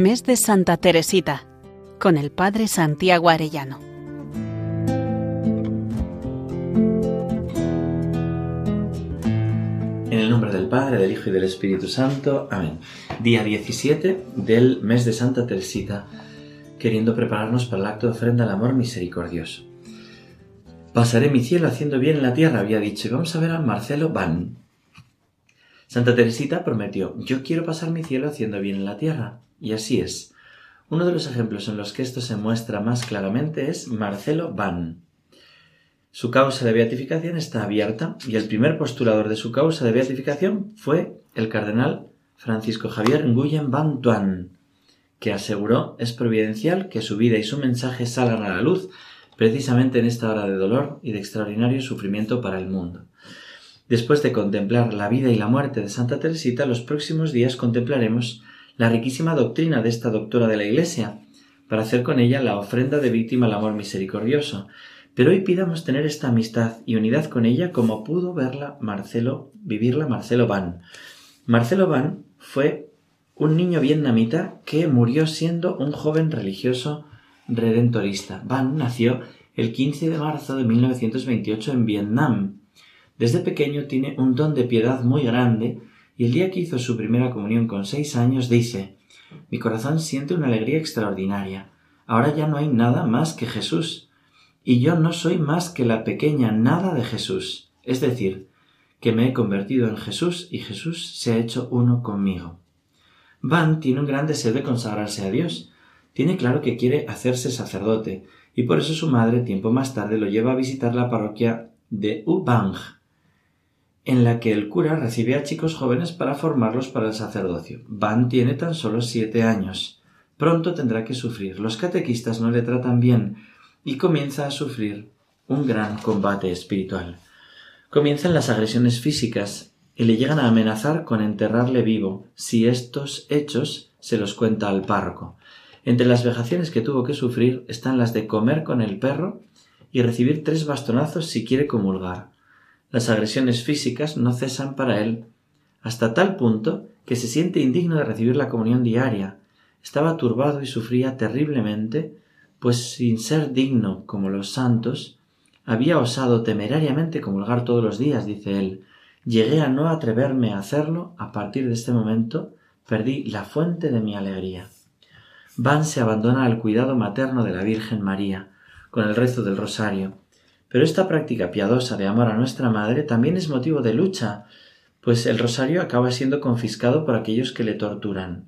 Mes de Santa Teresita, con el Padre Santiago Arellano. En el nombre del Padre, del Hijo y del Espíritu Santo. Amén. Día 17 del mes de Santa Teresita, queriendo prepararnos para el acto de ofrenda al amor misericordioso. Pasaré mi cielo haciendo bien en la tierra, había dicho, y vamos a ver a Marcelo Van. Santa Teresita prometió, yo quiero pasar mi cielo haciendo bien en la tierra. Y así es. Uno de los ejemplos en los que esto se muestra más claramente es Marcelo Van. Su causa de beatificación está abierta y el primer postulador de su causa de beatificación fue el cardenal Francisco Javier Nguyen Van Tuan, que aseguró es providencial que su vida y su mensaje salgan a la luz precisamente en esta hora de dolor y de extraordinario sufrimiento para el mundo. Después de contemplar la vida y la muerte de Santa Teresita, los próximos días contemplaremos la riquísima doctrina de esta doctora de la Iglesia, para hacer con ella la ofrenda de víctima al amor misericordioso, pero hoy pidamos tener esta amistad y unidad con ella como pudo verla Marcelo, vivirla Marcelo Van. Marcelo Van fue un niño vietnamita que murió siendo un joven religioso redentorista. Van nació el 15 de marzo de 1928 en Vietnam. Desde pequeño tiene un don de piedad muy grande y el día que hizo su primera comunión con seis años dice Mi corazón siente una alegría extraordinaria. Ahora ya no hay nada más que Jesús y yo no soy más que la pequeña nada de Jesús, es decir, que me he convertido en Jesús y Jesús se ha hecho uno conmigo. Van tiene un gran deseo de consagrarse a Dios. Tiene claro que quiere hacerse sacerdote, y por eso su madre tiempo más tarde lo lleva a visitar la parroquia de Ubang, en la que el cura recibe a chicos jóvenes para formarlos para el sacerdocio. Van tiene tan solo siete años. Pronto tendrá que sufrir. Los catequistas no le tratan bien, y comienza a sufrir un gran combate espiritual. Comienzan las agresiones físicas y le llegan a amenazar con enterrarle vivo si estos hechos se los cuenta al párroco. Entre las vejaciones que tuvo que sufrir están las de comer con el perro y recibir tres bastonazos si quiere comulgar. Las agresiones físicas no cesan para él, hasta tal punto que se siente indigno de recibir la comunión diaria. Estaba turbado y sufría terriblemente pues sin ser digno como los santos, había osado temerariamente comulgar todos los días, dice él. Llegué a no atreverme a hacerlo, a partir de este momento perdí la fuente de mi alegría. Van se abandona al cuidado materno de la Virgen María, con el rezo del rosario. Pero esta práctica piadosa de amor a nuestra Madre también es motivo de lucha, pues el rosario acaba siendo confiscado por aquellos que le torturan.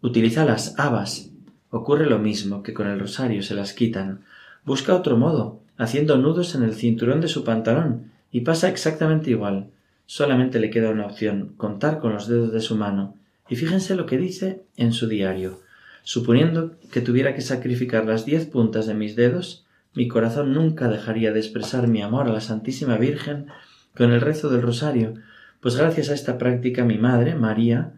Utiliza las habas, Ocurre lo mismo que con el rosario se las quitan. Busca otro modo, haciendo nudos en el cinturón de su pantalón, y pasa exactamente igual. Solamente le queda una opción, contar con los dedos de su mano. Y fíjense lo que dice en su diario. Suponiendo que tuviera que sacrificar las diez puntas de mis dedos, mi corazón nunca dejaría de expresar mi amor a la Santísima Virgen con el rezo del rosario, pues gracias a esta práctica mi madre, María,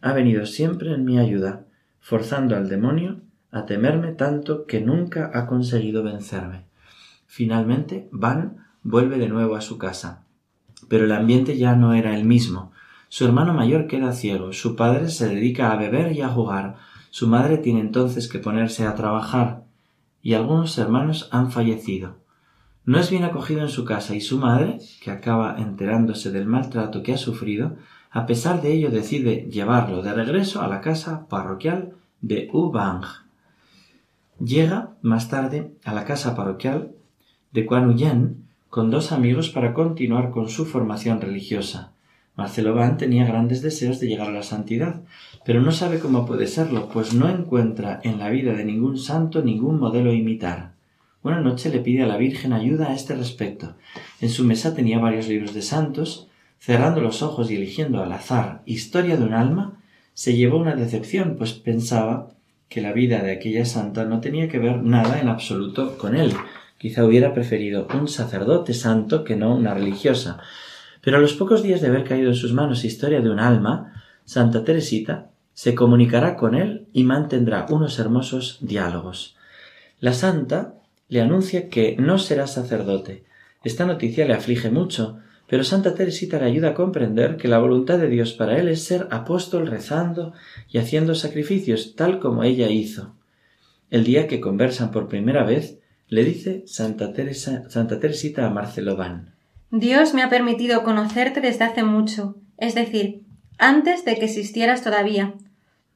ha venido siempre en mi ayuda forzando al demonio a temerme tanto que nunca ha conseguido vencerme. Finalmente, Van vuelve de nuevo a su casa. Pero el ambiente ya no era el mismo. Su hermano mayor queda ciego, su padre se dedica a beber y a jugar, su madre tiene entonces que ponerse a trabajar, y algunos hermanos han fallecido. No es bien acogido en su casa y su madre, que acaba enterándose del maltrato que ha sufrido, a pesar de ello decide llevarlo de regreso a la casa parroquial de Ubang. Llega más tarde a la casa parroquial de Huyen con dos amigos para continuar con su formación religiosa. Marcelo Van tenía grandes deseos de llegar a la santidad, pero no sabe cómo puede serlo, pues no encuentra en la vida de ningún santo ningún modelo a imitar. Una noche le pide a la Virgen ayuda a este respecto. En su mesa tenía varios libros de santos, cerrando los ojos y eligiendo al azar Historia de un alma, se llevó una decepción, pues pensaba que la vida de aquella santa no tenía que ver nada en absoluto con él. Quizá hubiera preferido un sacerdote santo que no una religiosa. Pero a los pocos días de haber caído en sus manos Historia de un alma, Santa Teresita se comunicará con él y mantendrá unos hermosos diálogos. La santa le anuncia que no será sacerdote. Esta noticia le aflige mucho, pero Santa Teresita le ayuda a comprender que la voluntad de Dios para él es ser apóstol rezando y haciendo sacrificios, tal como ella hizo. El día que conversan por primera vez, le dice Santa, Teresa, Santa Teresita a Marcelo Van. Dios me ha permitido conocerte desde hace mucho, es decir, antes de que existieras todavía.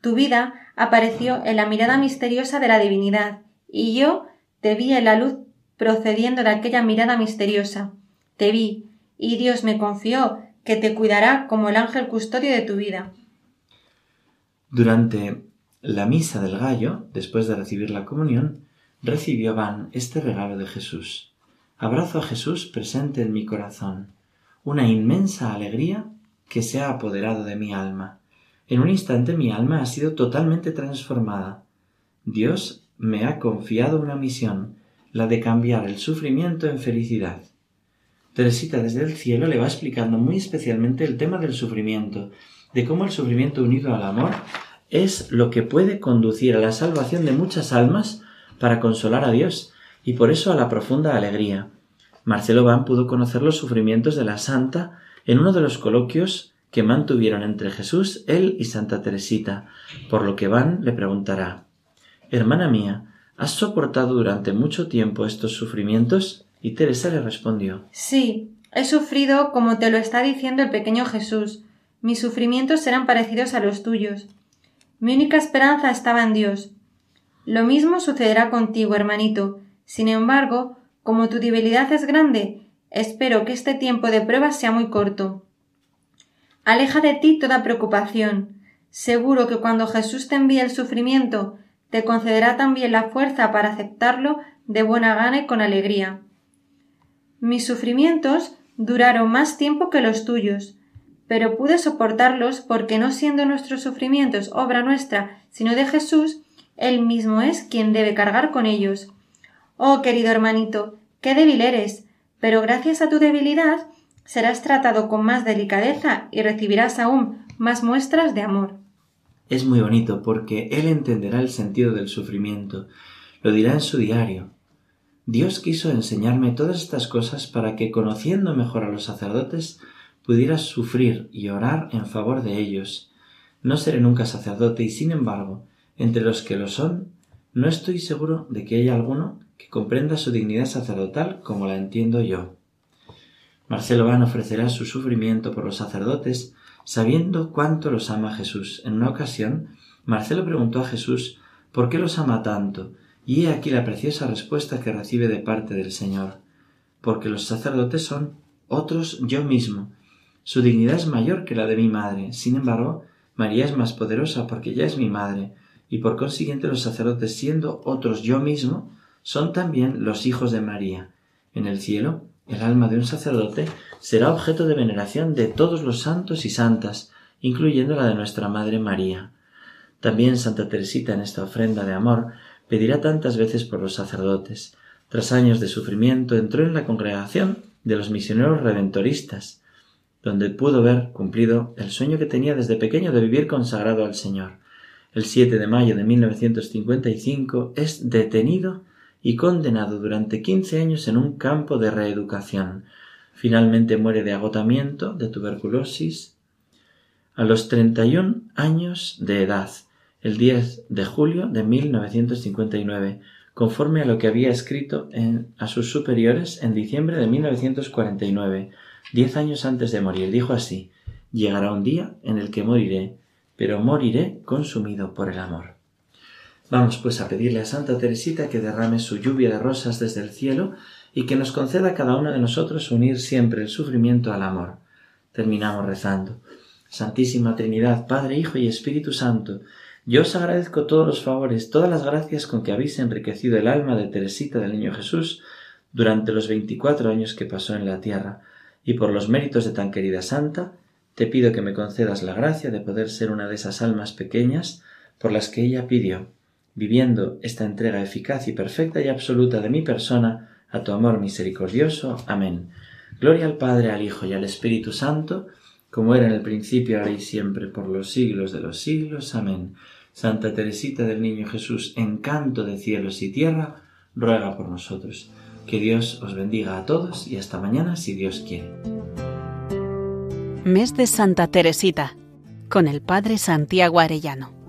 Tu vida apareció en la mirada misteriosa de la divinidad, y yo te vi en la luz procediendo de aquella mirada misteriosa. Te vi, y Dios me confió que te cuidará como el ángel custodio de tu vida. Durante la misa del gallo, después de recibir la comunión, recibió Van este regalo de Jesús. Abrazo a Jesús presente en mi corazón, una inmensa alegría que se ha apoderado de mi alma. En un instante mi alma ha sido totalmente transformada. Dios me ha confiado una misión, la de cambiar el sufrimiento en felicidad. Teresita desde el cielo le va explicando muy especialmente el tema del sufrimiento, de cómo el sufrimiento unido al amor es lo que puede conducir a la salvación de muchas almas para consolar a Dios y por eso a la profunda alegría. Marcelo Van pudo conocer los sufrimientos de la santa en uno de los coloquios que mantuvieron entre Jesús, él y Santa Teresita, por lo que Van le preguntará Hermana mía, ¿has soportado durante mucho tiempo estos sufrimientos? Y Teresa le respondió Sí, he sufrido como te lo está diciendo el pequeño Jesús. Mis sufrimientos serán parecidos a los tuyos. Mi única esperanza estaba en Dios. Lo mismo sucederá contigo, hermanito. Sin embargo, como tu debilidad es grande, espero que este tiempo de prueba sea muy corto. Aleja de ti toda preocupación. Seguro que cuando Jesús te envíe el sufrimiento, te concederá también la fuerza para aceptarlo de buena gana y con alegría. Mis sufrimientos duraron más tiempo que los tuyos, pero pude soportarlos porque no siendo nuestros sufrimientos obra nuestra, sino de Jesús, Él mismo es quien debe cargar con ellos. Oh, querido hermanito, qué débil eres, pero gracias a tu debilidad serás tratado con más delicadeza y recibirás aún más muestras de amor. Es muy bonito porque Él entenderá el sentido del sufrimiento, lo dirá en su diario, Dios quiso enseñarme todas estas cosas para que, conociendo mejor a los sacerdotes, pudiera sufrir y orar en favor de ellos. No seré nunca sacerdote y, sin embargo, entre los que lo son, no estoy seguro de que haya alguno que comprenda su dignidad sacerdotal como la entiendo yo. Marcelo Van ofrecerá su sufrimiento por los sacerdotes, sabiendo cuánto los ama Jesús. En una ocasión, Marcelo preguntó a Jesús por qué los ama tanto, y he aquí la preciosa respuesta que recibe de parte del Señor, porque los sacerdotes son otros yo mismo. Su dignidad es mayor que la de mi madre. Sin embargo, María es más poderosa porque ya es mi madre, y por consiguiente los sacerdotes siendo otros yo mismo, son también los hijos de María. En el cielo, el alma de un sacerdote será objeto de veneración de todos los santos y santas, incluyendo la de nuestra Madre María. También Santa Teresita en esta ofrenda de amor pedirá tantas veces por los sacerdotes. Tras años de sufrimiento entró en la congregación de los misioneros redentoristas, donde pudo ver cumplido el sueño que tenía desde pequeño de vivir consagrado al Señor. El 7 de mayo de 1955 es detenido y condenado durante quince años en un campo de reeducación. Finalmente muere de agotamiento, de tuberculosis, a los 31 años de edad, el 10 de julio de 1959, conforme a lo que había escrito a sus superiores en diciembre de 1949, diez años antes de morir. Dijo así, llegará un día en el que moriré, pero moriré consumido por el amor. Vamos pues a pedirle a Santa Teresita que derrame su lluvia de rosas desde el cielo y que nos conceda a cada uno de nosotros unir siempre el sufrimiento al amor. Terminamos rezando. Santísima Trinidad, Padre, Hijo y Espíritu Santo, yo os agradezco todos los favores, todas las gracias con que habéis enriquecido el alma de Teresita del Niño Jesús durante los veinticuatro años que pasó en la tierra, y por los méritos de tan querida santa, te pido que me concedas la gracia de poder ser una de esas almas pequeñas por las que ella pidió, viviendo esta entrega eficaz y perfecta y absoluta de mi persona a tu amor misericordioso. Amén. Gloria al Padre, al Hijo y al Espíritu Santo, como era en el principio, ahora y siempre, por los siglos de los siglos. Amén. Santa Teresita del Niño Jesús, encanto de cielos y tierra, ruega por nosotros. Que Dios os bendiga a todos y hasta mañana si Dios quiere. Mes de Santa Teresita, con el Padre Santiago Arellano.